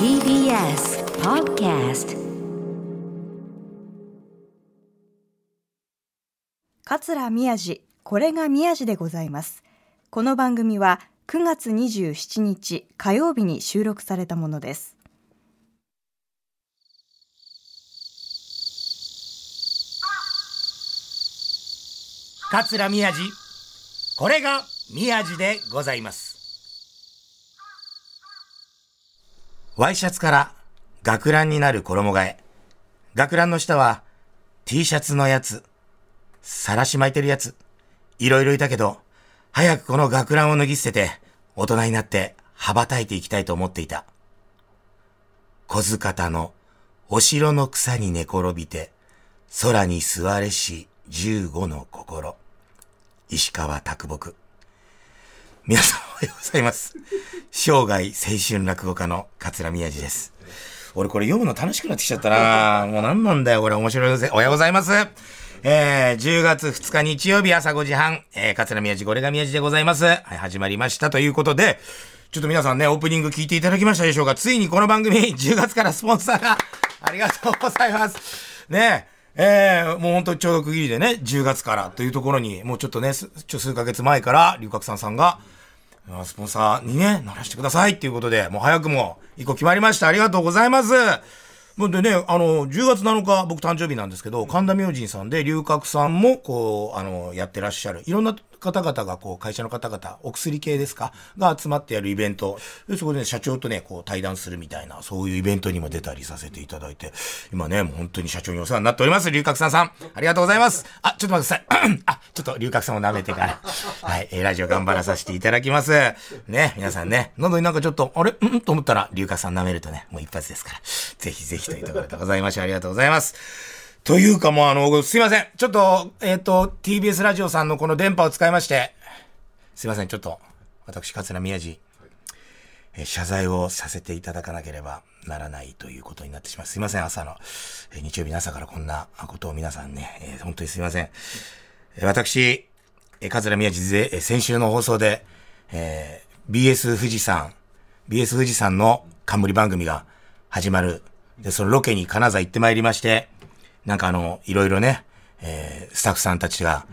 TBS Podcast 桂宮治これが宮治でございます。この番組は9月27日火曜日に収録されたものです。桂宮治これが宮治でございますワイシャツから学ランになる衣替え学ランの下は T シャツのやつさらし巻いてるやついろいろいたけど早くこの学ランを脱ぎ捨てて大人になって羽ばたいていきたいと思っていた小塚田のお城の草に寝転びて空に座れし十五の心。石川啄木。皆さんおはようございます。生涯青春落語家の桂宮治です。俺これ読むの楽しくなってきちゃったなもう何なんだよ、これ面白いぜ。おはようございます。えー、10月2日日曜日朝5時半、えー、桂宮治、これが宮治でございます。はい、始まりましたということで、ちょっと皆さんね、オープニング聞いていただきましたでしょうかついにこの番組、10月からスポンサーが、ありがとうございます。ねえー、もう本当にちょうど区切りでね、10月からというところに、もうちょっとね、ちょ数ヶ月前から、龍角散さんが、スポンサーにね、ならしてくださいっていうことで、もう早くも一個決まりました。ありがとうございます。もうでね、あの、10月7日、僕誕生日なんですけど、神田明神さんで、龍角さんも、こう、あの、やってらっしゃる。いろんな方々が、こう、会社の方々、お薬系ですか？が集まってやるイベント。で、そこでね、社長とね、こう、対談するみたいな、そういうイベントにも出たりさせていただいて、今ね、もう本当に社長にお世話になっております。龍角さんさん。ありがとうございます。あ、ちょっと待ってください。あ、ちょっと龍角さんを舐めてから。はい、えーラジオ頑張らさせていただきます。ね、皆さんね、喉になんかちょっと、あれ？うん？と思ったら、龍角さん舐めるとね、もう一発ですから。ぜひぜひというところでございまして、ありがとうございます。というかもうあの、すいません。ちょっと、えっ、と、TBS ラジオさんのこの電波を使いまして、すいません、ちょっと、私、桂宮治、えー謝罪をさせていただかなければならないということになってしまう。すいません、朝の、えー日曜日の朝からこんなことを皆さんね、えー本当にすいません。えー私、えー桂宮治で、えー先週の放送で、えー BS 富士山、BS 富士山の冠番組が始まる。で、そのロケに金沢行ってまいりまして、なんかあの、いろいろね、えースタッフさんたちが、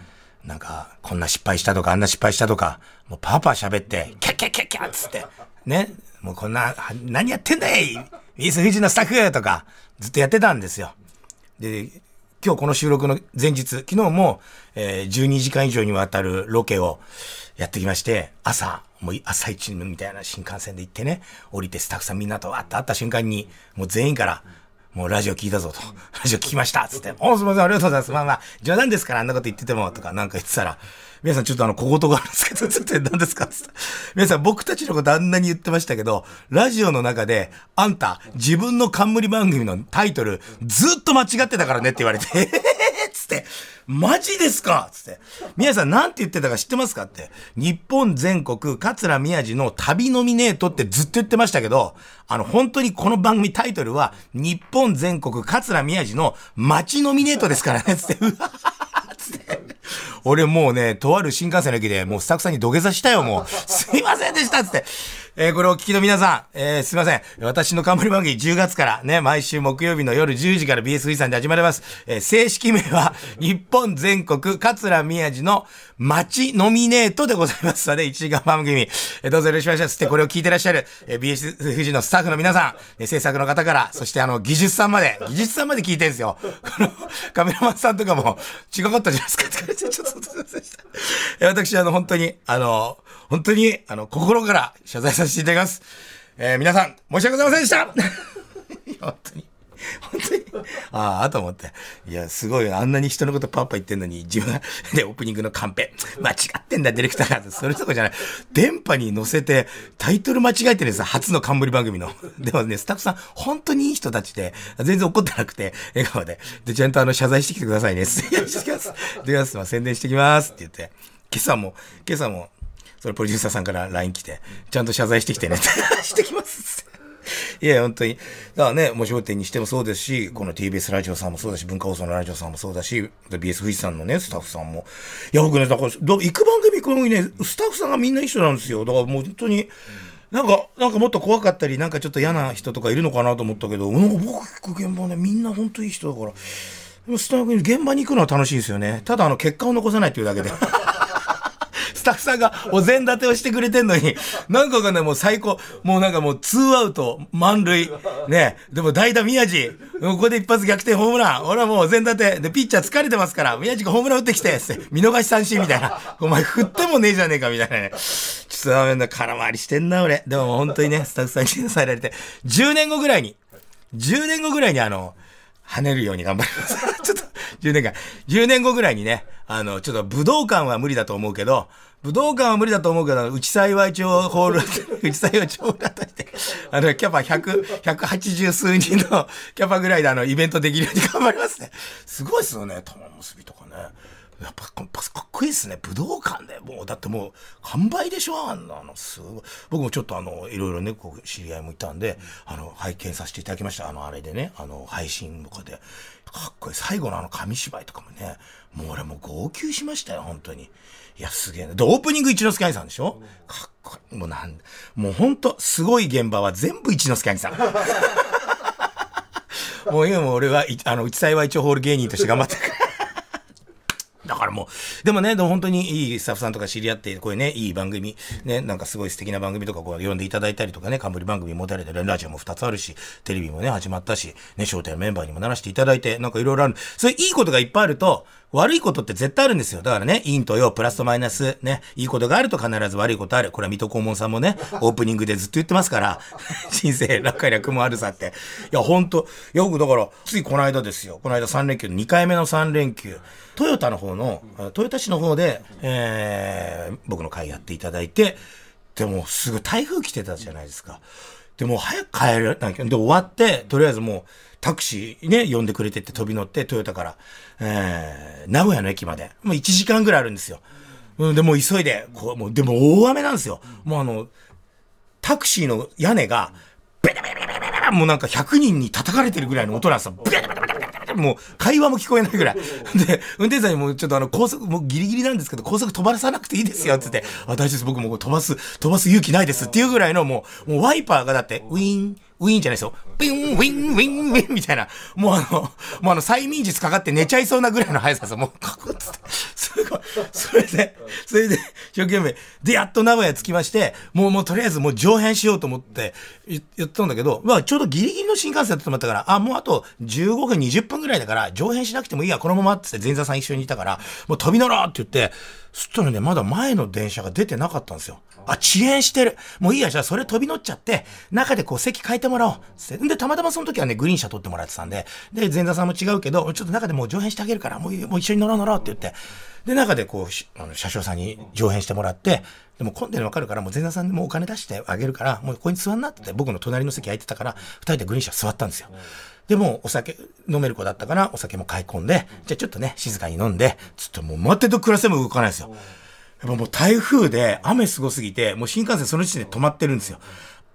なんか、こんな失敗したとか、あんな失敗したとか、もうパーパー喋って、キャッキャッキャッキャッつって、ね、もうこんな、何やってんだい !BS 富士のスタッフとか、ずっとやってたんですよ。で、今日この収録の前日、昨日も、えー12時間以上にわたるロケをやってきまして、朝、もう朝一みたいな新幹線で行ってね、降りてスタッフさんみんなとわって会った瞬間に、もう全員から、もうラジオ聞いたぞと。ラジオ聞きましたつって。おすみません、ありがとうございます。まあまあ、冗談ですからあんなこと言ってても、とかなんか言ってたら、皆さんちょっとあの、小言があるんですけど、つって何ですか？つって。皆さん僕たちのことあんなに言ってましたけど、ラジオの中で、あんた、自分の冠番組のタイトル、ずっと間違ってたからねって言われて、えへへへつって、マジですか？つって。皆さんなんて言ってたか知ってますかって。日本全国、桂宮治の旅ノミネートってずっと言ってましたけど、あの、本当にこの番組タイトルは、日本全国、桂宮治の街ノミネートですからね、つって、うわーつって。俺もうね、とある新幹線の駅でもうスタッフさんに土下座したよ、もう。すいませんでしたつって。えーこれをお聞きの皆さん、えーすいません。私の冠番組10月からね、毎週木曜日の夜10時から BS 富士山で始まります。えー正式名は、日本本全国桂宮治の街ノミネートでございますので、1時間番組、えどうぞよろしくお願いします。そしてこれを聞いてらっしゃる、えー BS 富士のスタッフの皆さん、え制作の方から、そしてあの、技術さんまで、技術さんまで聞いてるんですよ。この、カメラマンさんとかも、違かったじゃないですかって言われて、ちょっとすいませんでした。え私、あの、本当に、あの、本当に、あの、心から謝罪させていただきます。えー皆さん、申し訳ございませんでした 本当に。本当に。ああ、あと思って。いや、すごい。あんなに人のことパッパ言ってんのに、自分、で、オープニングのカンペ。間違ってんだ、ディレクターが。それとかじゃない。電波に乗せて、タイトル間違えてるんですよ。初の冠番組の。でもね、スタッフさん、本当にいい人たちで、全然怒ってなくて、笑顔で。で、ちゃんとあの、謝罪してきてくださいね。いやしてきます。で、ます。宣伝してきます。って言って。今朝も、今朝も、それプロデューサーさんから LINE 来て、ちゃんと謝罪してきてね。してきます。いや、本当に。だからね、もう商店にしてもそうですし、この TBS ラジオさんもそうだし、文化放送のラジオさんもそうだし、BS 富士山のね、スタッフさんも。いや、僕ね、だから、ど行く番組行く番組ね、スタッフさんがみんな一緒なんですよ。だからもう本当に、なんか、なんかもっと怖かったり、なんかちょっと嫌な人とかいるのかなと思ったけど、なんか僕聞く現場ね、みんな本当いい人だから、スタッフに現場に行くのは楽しいですよね。ただあの、結果を残さないっていうだけで。スタッフさんがお膳立てをしてくれてんのに、なんかがね、もう最高。もうなんかもうツーアウト、満塁。ね。でも代打宮地。ここで一発逆転ホームラン。俺はもうお膳立て。で、ピッチャー疲れてますから、宮地がホームラン打ってきて、って見逃し三振みたいな。お前振ってもねえじゃねえか、みたいなね。ちょっとダメだ、空回りしてんな、俺。でも本当にね、スタッフさんに支えられて、10年後ぐらいに、10年後ぐらいにあの、跳ねるように頑張ります。ちょっと、10年間、10年後ぐらいにね、あの、ちょっと武道館は無理だと思うけど、武道館は無理だと思うけど、内幸町ホール、内幸町ホールだったして、あの、キャパ100、180数人のキャパぐらいであの、イベントできるように頑張りますね。すごいっすよね、玉結びとかね。やっぱかっこいいですね。武道館で。もう、だってもう、完売でしょ？あんなの、すごい。僕もちょっとあの、いろいろね、こう、知り合いもいたんで、あの、拝見させていただきました。あの、あれでね、あの、配信とかで。かっこいい。最後のあの、紙芝居とかもね、もう俺もう号泣しましたよ、本当に。いや、すげえな。で、オープニング一之輔兄さんでしょ？かっこいい。もうなん、もうほんと、すごい現場は全部一之輔兄さん。もう今も俺は、あの、内幸一ホール芸人として頑張ってるから。だからもう、でもね、でも本当にいいスタッフさんとか知り合って、こういうね、いい番組、ね、なんかすごい素敵な番組とかこう呼んでいただいたりとかね、冠番組もたれてる、ラジオも2つあるし、テレビもね、始まったし、ね、商店メンバーにもならしていただいて、なんかいろいろある。そういういいことがいっぱいあると、悪いことって絶対あるんですよ。だからね、陰と陽、プラスとマイナス、ね、いいことがあると必ず悪いことある。これは水戸黄門さんもね、オープニングでずっと言ってますから、人生、楽か略もあるさって。いや、ほんと、よくだから、ついこの間ですよ。この間3連休、2回目の3連休。トヨタの方の、トヨタ市の方で、えー、僕の会やっていただいて、でもすぐ台風来てたじゃないですか。でも早く帰るなきゃ。で、終わって、とりあえずもう、タクシーね、呼んでくれてって飛び乗って、トヨタから、えー、名古屋の駅まで。もう1時間ぐらいあるんですよ。うん、で、もう急いで、こう、もう、でも大雨なんですよ。もうあの、タクシーの屋根が、ベタベタベタベタもうなんか100人に叩かれてるぐらいの音なんですよ。ベタベタベタもう会話も聞こえないぐらい。で、運転手さんにもちょっとあの高速、もうギリギリなんですけど、高速飛ばさなくていいですよ、つって。あ、大丈夫です。僕も飛ばす、飛ばす勇気ないですっていうぐらいのもう、もうワイパーがだって、ウィーン、ウィンじゃないですよ。ウィン、ウィン、ウィン、ウィンみたいな。もうあの、もうあの、催眠術かかって寝ちゃいそうなぐらいの速さですよ。もう、カクッつって。すごい。それで、それで、一生懸命。で、やっと名古屋着きまして、もう、もうとりあえずもう上辺しようと思って言ったんだけど、まあちょうどギリギリの新幹線だと思ったから、あ、もうあと15分、20分ぐらいだから、上辺しなくてもいいや、このままって前座さん一緒にいたから、もう飛び乗ろうって言って、そしたらね、まだ前の電車が出てなかったんですよ。あ、遅延してる。もういいや、じゃあそれ飛び乗っちゃって、中でこう席変えてもらおう。で、たまたまその時はね、グリーン車取ってもらってたんで、で、前座さんも違うけど、ちょっと中でもう上辺してあげるから、もうもう一緒に乗ろう乗ろうって言って、で、中でこう、あの車掌さんに上辺してもらって、でも混んでるの分かるから、もう前座さんにもお金出してあげるから、もうここに座んなってて、僕の隣の席空いてたから、二人でグリーン車座ったんですよ。でも、お酒、飲める子だったから、お酒も買い込んで、じゃあちょっとね、静かに飲んで、ちょっともう待ってと暮らせも動かないですよ。やっぱもう台風で雨すごすぎて、もう新幹線その時点で止まってるんですよ。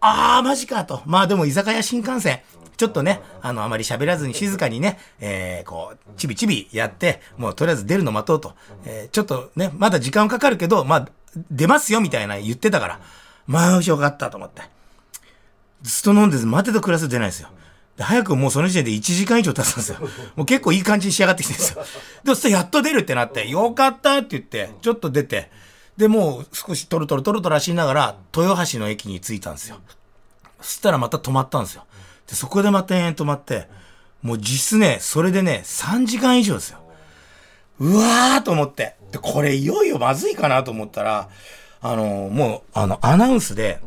あー、マジかと。まあでも居酒屋新幹線、ちょっとね、あの、あまり喋らずに静かにね、えー、こう、ちびちびやって、もうとりあえず出るの待とうと。えー、ちょっとね、まだ時間かかるけど、まあ、出ますよみたいな言ってたから、まあ、よかったと思って。ずっと飲んで待てと暮らす出ないですよ。で早くもうその時点で1時間以上経つんですよ。もう結構いい感じに仕上がってきてるんですよ。で、そしたらやっと出るってなって、よかったって言って、ちょっと出て、で、もう少しトロトロトロトロ走りながら、豊橋の駅に着いたんですよ。そしたらまた止まったんですよ。で、そこでまた延々止まって、もう実質ね、それでね、3時間以上ですよ。うわーと思って。で、これいよいよまずいかなと思ったら、あのもう、あの、アナウンスで、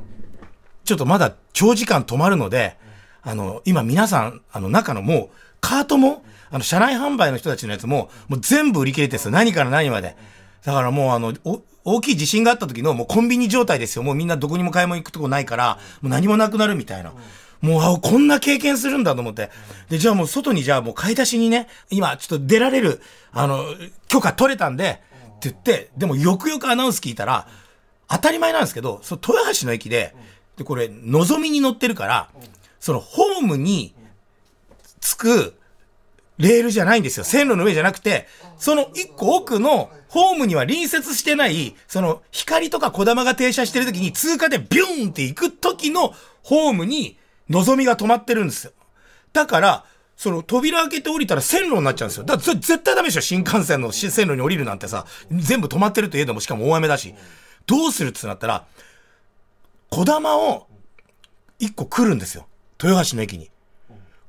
ちょっとまだ長時間止まるので、あの、今皆さん、あの、中のもう、カートも、あの、車内販売の人たちのやつも、もう全部売り切れてるんですよ。何から何まで。だからもう、あの、大きい地震があった時のもうコンビニ状態ですよ。もうみんなどこにも買い物行くとこないから、もう何もなくなるみたいな。もう、あ、こんな経験するんだと思って。で、じゃあもう外にじゃあもう買い出しにね、今ちょっと出られる、あの、許可取れたんで、って言って、でもよくよくアナウンス聞いたら、当たり前なんですけど、その豊橋の駅で、で、これ、のぞみに乗ってるから、そのホームに着くレールじゃないんですよ。線路の上じゃなくて、その一個奥のホームには隣接してない、その光とか小玉が停車してる時に通過でビューンって行く時のホームに望みが止まってるんですよ。だから、その扉開けて降りたら線路になっちゃうんですよ。だから絶対ダメでしょ新幹線の線路に降りるなんてさ、全部止まってるといえどもしかも大雨だし。どうするってなったら、小玉を一個来るんですよ。豊橋の駅に。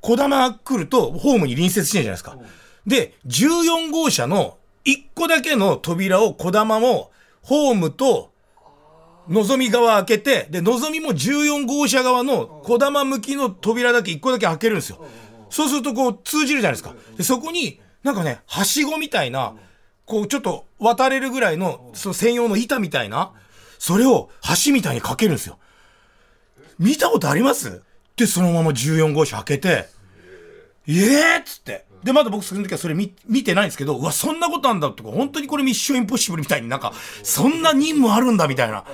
小玉が来るとホームに隣接してるじゃないですか。で、14号車の1個だけの扉を小玉もホームとのぞみ側開けて、で、のぞみも14号車側の小玉向きの扉だけ1個だけ開けるんですよ。そうするとこう通じるじゃないですか。で、そこになんかね、はしごみたいな、こうちょっと渡れるぐらいの、その専用の板みたいな、それを橋みたいにかけるんですよ。見たことあります？で、そのまま14号車開けて、ええ、っつって。で、まだ僕その時はそれ見見てないんですけど、うわ、そんなことあんだとか、本当にこれミッションインポッシブルみたいになんか、そんな任務あるんだみたいな。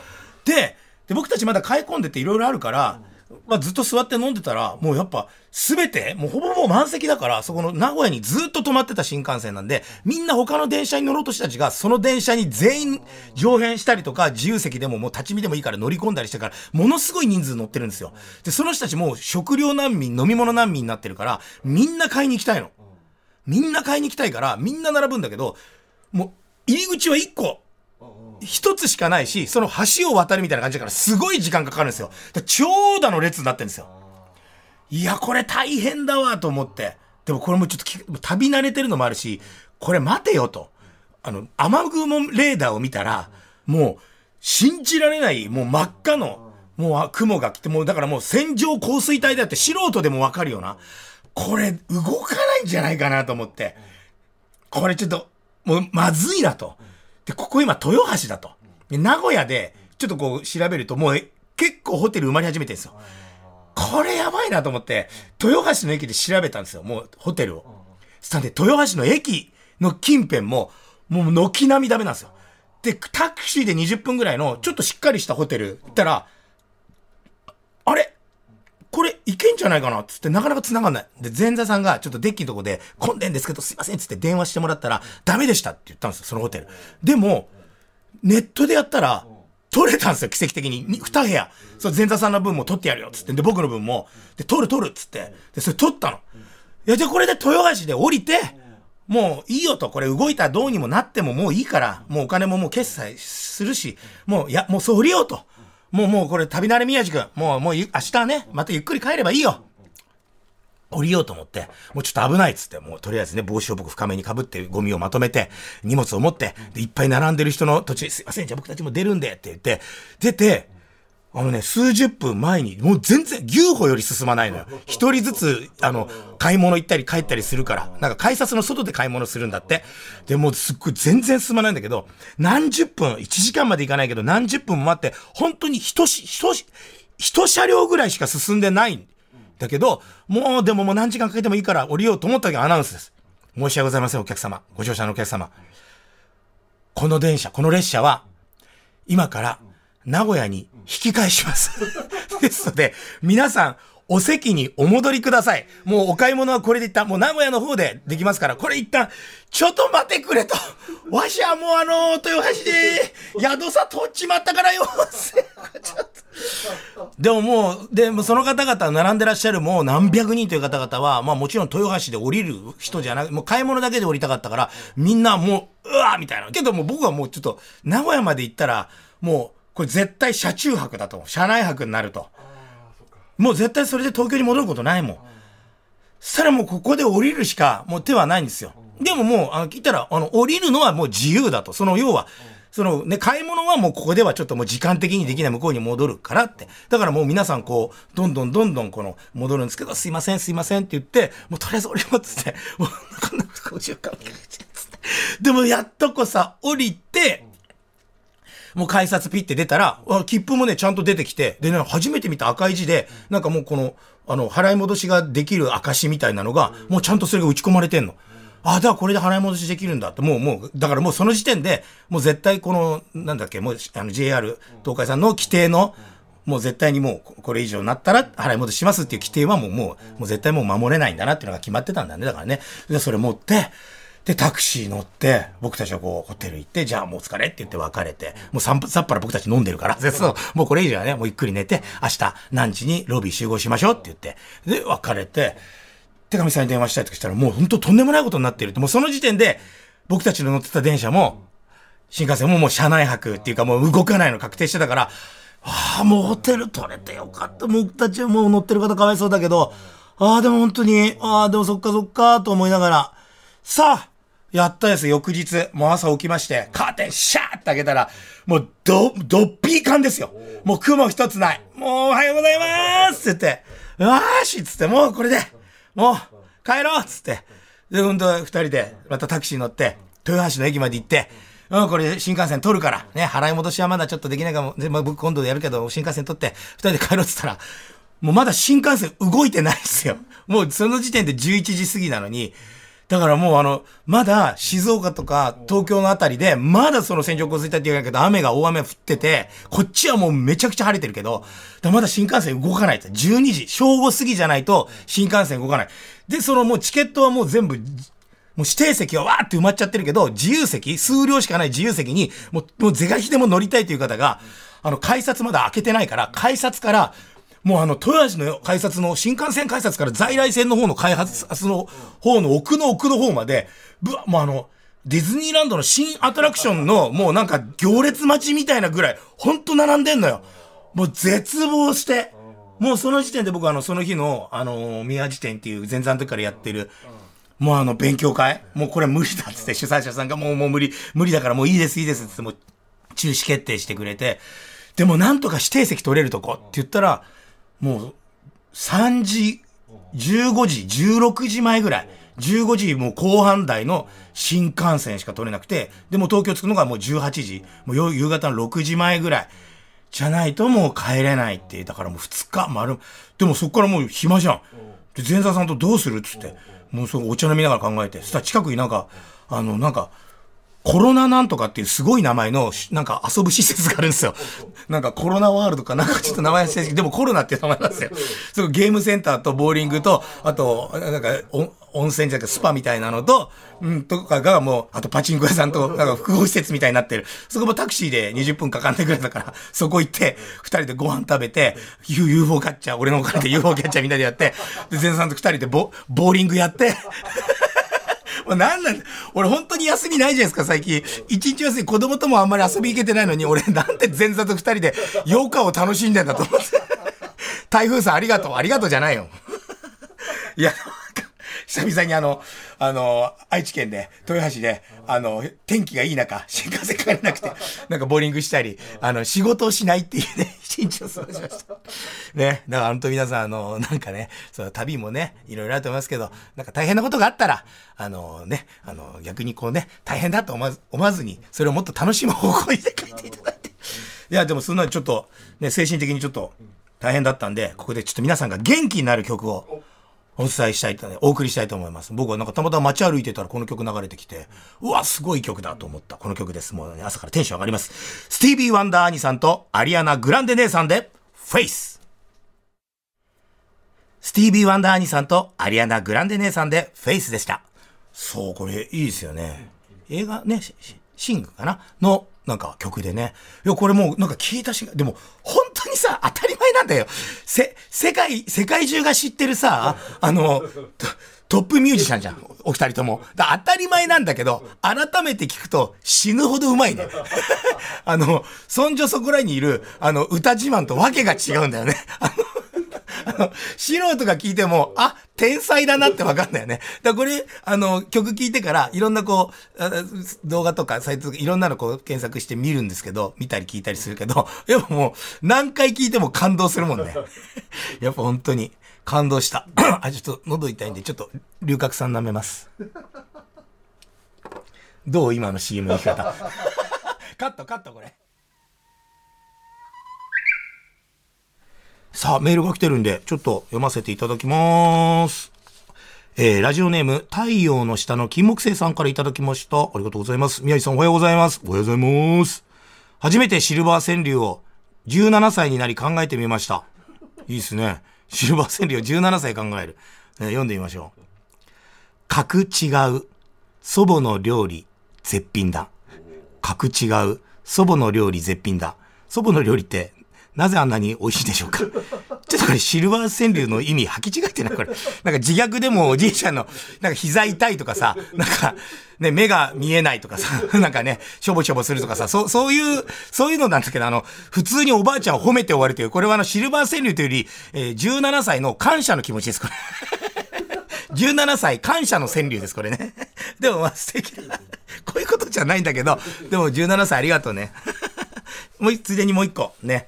で、で僕たちまだ買い込んでていろいろあるから、まあ、ずっと座って飲んでたら、もうやっぱ、すべて、もうほぼほぼ満席だから、そこの名古屋にずっと止まってた新幹線なんで、みんな他の電車に乗ろうとしたちが、その電車に全員上辺したりとか、自由席でももう立ち見でもいいから乗り込んだりしてから、ものすごい人数乗ってるんですよ。で、その人たちも食料難民、飲み物難民になってるから、みんな買いに行きたいの。みんな買いに行きたいから、みんな並ぶんだけど、もう、入り口は1個。一つしかないし、その橋を渡るみたいな感じだからすごい時間かかるんですよ。長蛇の列になってるんですよ。いや、これ大変だわと思って。でもこれもちょっと旅慣れてるのもあるし、これ待てよと。あの、雨雲レーダーを見たら、もう、信じられない、もう真っ赤の、もう雲が来て、もうだからもう線状降水帯だって素人でもわかるよな。これ動かないんじゃないかなと思って。これちょっと、もうまずいなと。で、ここ今豊橋だと。で名古屋で、ちょっとこう調べると、もう結構ホテル埋まり始めてるんですよ。これやばいなと思って、豊橋の駅で調べたんですよ、もうホテルを。そしたらね、豊橋の駅の近辺も、もう軒並みダメなんですよ。で、タクシーで20分ぐらいの、ちょっとしっかりしたホテル行ったら、あれ？これ、いけんじゃないかなつって、なかなか繋がんない。で、前座さんが、ちょっとデッキのとこで、混んでんですけど、すいませんつって電話してもらったら、ダメでしたって言ったんですよ、そのホテル。でも、ネットでやったら、取れたんですよ、奇跡的に。二部屋。そう、前座さんの分も取ってやるよ、つって。で、僕の分も。で、取る取るつって。で、それ取ったの。いや、じゃあこれで豊橋で降りて、もういいよと、これ動いたらどうにもなってももういいから、もうお金ももう決済するし、もう、いや、もうそう降りようと。もうもうこれ旅慣れ宮治君、もうもう明日ね、またゆっくり帰ればいいよ。降りようと思って、もうちょっと危ないっつって、もうとりあえずね、帽子を僕深めに被ってゴミをまとめて、荷物を持って、で、いっぱい並んでる人の土地、すいません、じゃあ僕たちも出るんで。って言って、出て、あのね、数十分前に、もう全然、牛歩より進まないのよ。一人ずつ、あの、買い物行ったり帰ったりするから。なんか改札の外で買い物するんだって。で、もうすっごい全然進まないんだけど、何十分、1時間まで行かないけど、何十分も待って、本当に一し、一し、一車両ぐらいしか進んでないんだけど、もうでももう何時間かけてもいいから降りようと思った時アナウンスです。申し訳ございません、お客様。ご乗車のお客様。この電車、この列車は、今から、名古屋に引き返します。ですので、皆さん、お席にお戻りください。もうお買い物はこれで一旦、もう名古屋の方でできますから、これ一旦、ちょっと待ってくれと。わしはもうあの、豊橋で、宿さ取っちまったからよ。ちょっと。でももう、でもその方々並んでらっしゃるもう何百人という方々は、まあもちろん豊橋で降りる人じゃなく、もう買い物だけで降りたかったから、みんなもう、うわみたいな。けどもう僕はもうちょっと、名古屋まで行ったら、もう、これ絶対車中泊だと。車内泊になると。もう絶対それで東京に戻ることないもん。そしたらもうここで降りるしかもう手はないんですよ。でももう、あの、聞いたら、あの、降りるのはもう自由だと。その要は、そのね、買い物はもうここではちょっともう時間的にできない向こうに戻るからって。だからもう皆さんこう、どんどんどんどんこの戻るんですけど、すいませんすいませんって言って、もうとりあえず降りますって、もうこんな50回つって。でもやっとこさ、降りて、もう改札ピッて出たら、切符もね、ちゃんと出てきて、でね、初めて見た赤い字で、なんかもうこの、あの、払い戻しができる証みたいなのが、もうちゃんとそれが打ち込まれてんの。あ、だからこれで払い戻しできるんだって、もう、もう、だからもうその時点で、もう絶対この、なんだっけ、もう、あの、JR 東海さんの規定の、もう絶対にもうこれ以上になったら払い戻ししますっていう規定はもう、もう、もう絶対もう守れないんだなっていうのが決まってたんだね。だからね。で、それ持って、で、タクシー乗って、僕たちはこう、ホテル行って、じゃあもう疲れって言って別れて、もうさっぱら僕たち飲んでるから、そう、もうこれ以上はね、もうゆっくり寝て、明日何時にロビー集合しましょうって言って、で、別れて、手紙さんに電話したいとかしたら、もう本当とんでもないことになっているって、もうその時点で、僕たちの乗ってた電車も、新幹線ももう車内泊っていうかもう動かないの確定してたから、ああ、もうホテル取れてよかった。僕たちはもう乗ってる方かわいそうだけど、ああ、でも本当に、ああ、でもそっかそっか、と思いながら、さあ、やったです、翌日。もう朝起きまして、カーテンシャーって開けたら、もう、ど、どっぴー感ですよ。もう雲一つない。もう、おはようございますって言って、わーしっつって、もうこれで、もう、帰ろうっつって。で、ほんと、二人で、またタクシー乗って、豊橋の駅まで行って、うん、これ新幹線取るから、ね、払い戻しはまだちょっとできないかも、でまあ、僕今度やるけど、新幹線取って、二人で帰ろうっつったら、もうまだ新幹線動いてないですよ。もうその時点で11時過ぎなのに、だからもうあの、まだ静岡とか東京のあたりで、まだその線状降水帯って言うけど、雨が大雨降ってて、こっちはもうめちゃくちゃ晴れてるけど、まだ新幹線動かないって。12時、正午過ぎじゃないと新幹線動かない。で、そのもうチケットはもう全部、もう指定席はわーって埋まっちゃってるけど、自由席、数量しかない自由席に、もう、もう是が非でも乗りたいという方が、あの、改札まだ開けてないから、改札から、もうあの、豊橋の改札の、新幹線改札から在来線の方の開発その方の奥の奥の方まで、ぶわ、もうあの、ディズニーランドの新アトラクションの、もうなんか行列待ちみたいなぐらい、ほんと並んでんのよ。もう絶望して、もうその時点で僕あの、その日の、あの、宮地店っていう前座の時からやってる、もうあの、勉強会。もうこれ無理だっつって主催者さんがもうもう無理、無理だからもういいですいいですってもう中止決定してくれて、でもなんとか指定席取れるとこって言ったら、もう、3時、15時、16時前ぐらい。15時もう後半台の新幹線しか取れなくて、でも東京着くのがもう18時、もう夕方の6時前ぐらい。じゃないともう帰れないって、だからもう2日丸、でもそっからもう暇じゃん。で、前座さんとどうするっつって、もうそお茶飲みながら考えて、そしたら近くになんか、あの、なんか、コロナなんとかっていうすごい名前の、なんか遊ぶ施設があるんですよ。なんかコロナワールドかなんかちょっと名前忘れてでもコロナっていう名前なんですよ。そのゲームセンターとボーリングと、あと、なんか温泉じゃなくてスパみたいなのと、うん、とかがもう、あとパチンコ屋さんと、なんか複合施設みたいになってる。そこもタクシーで20分かかんないぐらいだから、そこ行って、二人でご飯食べて、UFO キャッチャー、俺のお金で UFO キャッチャーみんなでやって、で、前さんと二人でボ、ボーリングやってもうなんなん俺本当に休みないじゃないですか、最近。一日休み、子供ともあんまり遊び行けてないのに、俺なんで前座と二人で8日を楽しんでんだと思って。台風さんありがとう、ありがとうじゃないよ。いや、久々にあの、あの、愛知県で、豊橋で、あの、天気がいい中、新幹線帰れなくて、なんかボーリングしたり、あの、仕事をしないっていうね、一日を過ごしました。ね、だから本当皆さん、あの、なんかね、その旅もね、いろいろあると思いますけど、なんか大変なことがあったら、あのね、あの、逆にこうね、大変だと思わず思わずに、それをもっと楽しむ方向に書いていただいて。いや、でもそんなちょっと、ね、精神的にちょっと大変だったんで、ここでちょっと皆さんが元気になる曲を、お伝えしたいと、ね、お送りしたいと思います。僕はなんかたまたま街歩いてたらこの曲流れてきて、うわ、すごい曲だと思った。この曲です。もうね、朝からテンション上がります。スティービー・ワンダー兄さんとアリアナ・グランデ姉さんで、 Faith。スティービー・ワンダー兄さんとアリアナ・グランデ姉さんで、 Faith でした。そう、これいいですよね。映画ね、 SING かな？のなんか曲でね。いや、これもうなんか聞いたし、でもほんとさ、当たり前なんだよ。せ、世界、世界中が知ってるさ、あの、トップミュージシャンじゃん。お二人とも。だ当たり前なんだけど、改めて聞くと死ぬほどうまいね。あの、そんじょそこらにいる、あの、歌自慢とわけが違うんだよね。ああの、素人が聞いても、あ、天才だなってわかんないよね。だこれ、あの、曲聞いてから、いろんなこう、動画とかサイトとかいろんなのこう検索して見るんですけど、見たり聞いたりするけど、やっぱもう、何回聞いても感動するもんね。やっぱ本当に、感動した。あ、ちょっと喉痛いんで、ちょっと、龍角散舐めます。どう今の CM の生き方。カットカットこれ。さあ、メールが来てるんで、ちょっと読ませていただきます。えー、ラジオネーム、太陽の下の金木星さんからいただきました。ありがとうございます。宮治さんおはようございます。おはようございます。初めてシルバー川柳を17歳になり考えてみました。いいですね。シルバー川柳を17歳考える。えー読んでみましょう。格違う。祖母の料理、絶品だ。格違う。祖母の料理、絶品だ。祖母の料理って、なぜあんなに美味しいでしょうか？ちょっとこれシルバー川柳の意味履き違えてないこれ。なんか自虐でもおじいちゃんの、なんか膝痛いとかさ、なんか、ね、目が見えないとかさ、なんかね、しょぼしょぼするとかさ、そう、そういう、そういうのなんだけど、あの、普通におばあちゃんを褒めて終わるという、これはあの、シルバー川柳というより、えー17歳の感謝の気持ちです、これ。17歳感謝の川柳です、これね。でもまあ素敵な。こういうことじゃないんだけど、でも17歳ありがとうね。もう、ついでにもう一個、ね。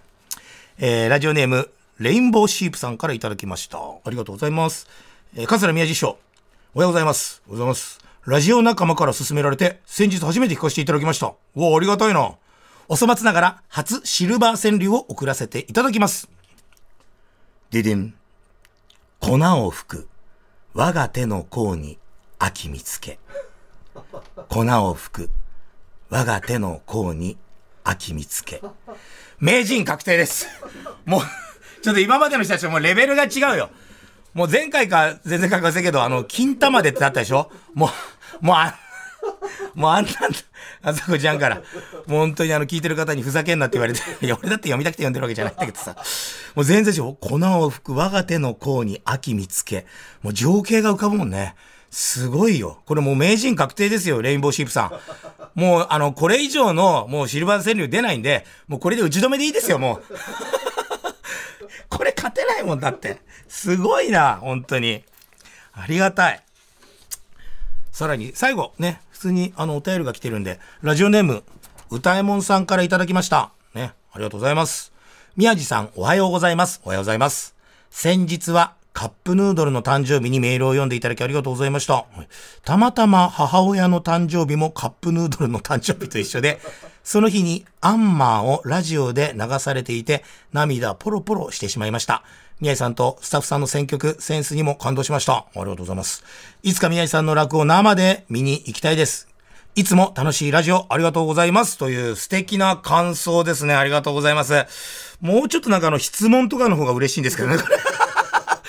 えー、ラジオネーム、レインボーシープさんからいただきました。ありがとうございます。えー、桂宮治師匠、おはようございます。おはようございます。ラジオ仲間から勧められて、先日初めて聞かせていただきました。おお、ありがたいな。お粗末ながら、初シルバー川柳を送らせていただきます。ででん。粉を吹く。我が手の甲に秋見つけ。粉を吹く。我が手の甲に秋見つけ。名人確定です。もう、ちょっと今までの人たちともうレベルが違うよ。もう前回か全然かかせんけど、あの、金玉でってあったでしょ？もう、もうあ、もうあんな、あさこちゃんから、もう本当にあの、聞いてる方にふざけんなって言われて、いや、俺だって読みたくて読んでるわけじゃないんだけどさ、もう全然違う。粉を吹く我が手の甲に秋見つけ。もう情景が浮かぶもんね。すごいよ。これもう名人確定ですよ、レインボーシープさん。もう、あの、これ以上の、もうシルバー川柳出ないんで、もうこれで打ち止めでいいですよ、もう。これ勝てないもんだって。すごいな、本当に。ありがたい。さらに、最後、ね、普通にあの、お便りが来てるんで、ラジオネーム、歌えもんさんからいただきました。ね、ありがとうございます。宮地さん、おはようございます。おはようございます。先日は、カップヌードルの誕生日にメールを読んでいただきありがとうございました。たまたま母親の誕生日もカップヌードルの誕生日と一緒で、その日にアンマーをラジオで流されていて、涙ポロポロしてしまいました。宮井さんとスタッフさんの選曲、センスにも感動しました。ありがとうございます。いつか宮井さんの落を生で見に行きたいです。いつも楽しいラジオありがとうございます。という素敵な感想ですね。ありがとうございます。もうちょっとなんかあの質問とかの方が嬉しいんですけどね。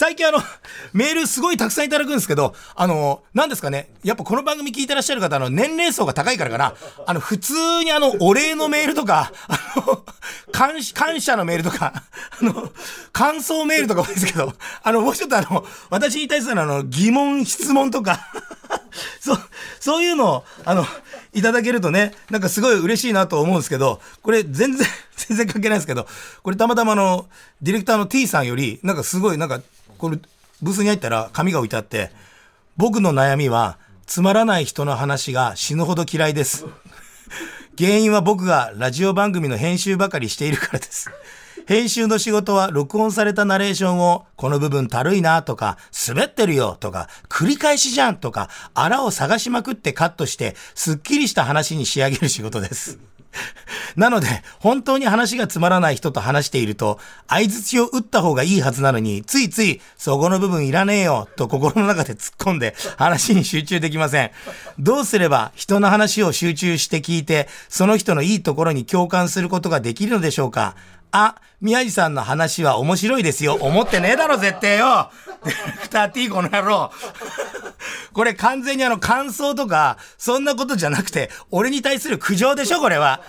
最近あの、メールすごいたくさんいただくんですけど、あの、何ですかね、やっぱこの番組聞いてらっしゃる方、の、年齢層が高いからかな、あの、普通にあの、お礼のメールとか、あの、感謝のメールとか、あの、感想メールとか多いですけど、あの、もうちょっとあの、私に対するあの、疑問、質問とか、そう、そういうのを、あの、いただけるとね、なんかすごい嬉しいなと思うんですけど、これ全然、全然関係ないですけど、これたまたまあの、ディレクターの T さんより、なんかすごい、なんか、これ、ブースに入ったら紙が置いてあって、僕の悩みは、つまらない人の話が死ぬほど嫌いです。原因は僕がラジオ番組の編集ばかりしているからです。編集の仕事は録音されたナレーションをこの部分たるいなとか滑ってるよとか繰り返しじゃんとかあらを探しまくってカットしてすっきりした話に仕上げる仕事です。なので、本当に話がつまらない人と話していると、相槌を打った方がいいはずなのに、ついつい、そこの部分いらねえよ、と心の中で突っ込んで、話に集中できません。どうすれば、人の話を集中して聞いて、その人のいいところに共感することができるのでしょうか？あ、宮治さんの話は面白いですよ。思ってねえだろ、絶対よ。ディレクター T この野郎。これ完全にあの感想とか、そんなことじゃなくて、俺に対する苦情でしょ、これは。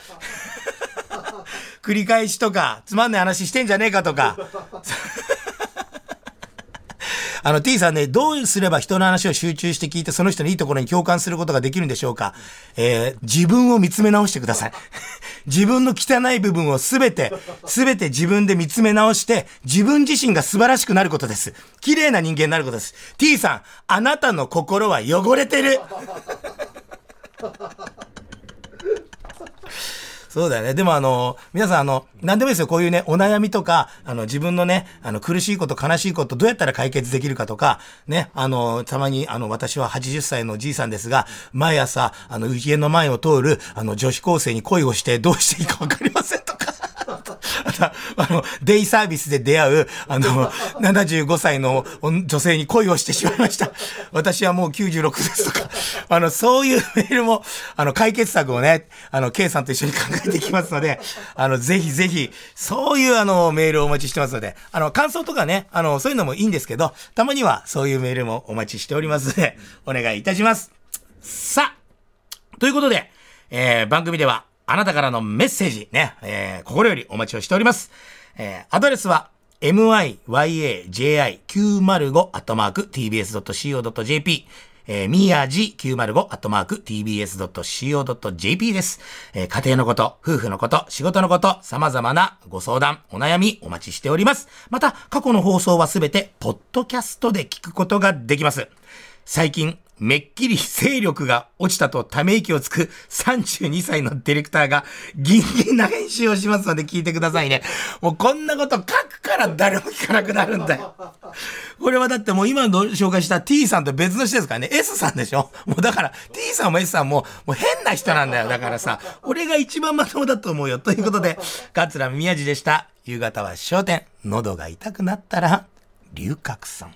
繰り返しとか、つまんない話してんじゃねえかとか。あの T さんね、どうすれば人の話を集中して聞いて、その人のいいところに共感することができるんでしょうか？えー、自分を見つめ直してください。自分の汚い部分をすべて、すべて自分で見つめ直して、自分自身が素晴らしくなることです。綺麗な人間になることです。T さん、あなたの心は汚れてる。そうだよね。でもあの、皆さんあの、何でもいいですよ。こういうね、お悩みとか、あの、自分のね、あの、苦しいこと、悲しいこと、どうやったら解決できるかとか、ね、あの、たまに、あの、私は80歳のじいさんですが、毎朝、あの、家の前を通る、あの、女子高生に恋をして、どうしていいかわかりませんとか。あの、デイサービスで出会う、あの、75歳の女性に恋をしてしまいました。私はもう96ですとか。あの、そういうメールも、あの、解決策をね、あの、K さんと一緒に考えていきますので、あの、ぜひぜひ、そういうあの、メールをお待ちしてますので、あの、感想とかね、あの、そういうのもいいんですけど、たまにはそういうメールもお待ちしておりますので、お願いいたします。さあ、ということで、えー、番組では、あなたからのメッセージね、えー、心よりお待ちをしております。えー、アドレスは、myaji905-tbs.co.jp えー、みやじ905 tbs.co.jp です、えー、家庭のこと、夫婦のこと、仕事のこと、様々なご相談、お悩みお待ちしております。また、過去の放送はすべて、ポッドキャストで聞くことができます。最近、めっきり勢力が落ちたとため息をつく32歳のディレクターがギンギンな編集をしますので聞いてくださいね。もうこんなこと書くから誰も聞かなくなるんだよ。これはだってもう今の紹介した T さんと別の人ですからね。S さんでしょ？もうだから T さんも S さんももう変な人なんだよ。だからさ、俺が一番まともだと思うよ。ということで、桂宮治でした。夕方は商店。喉が痛くなったら、龍角散。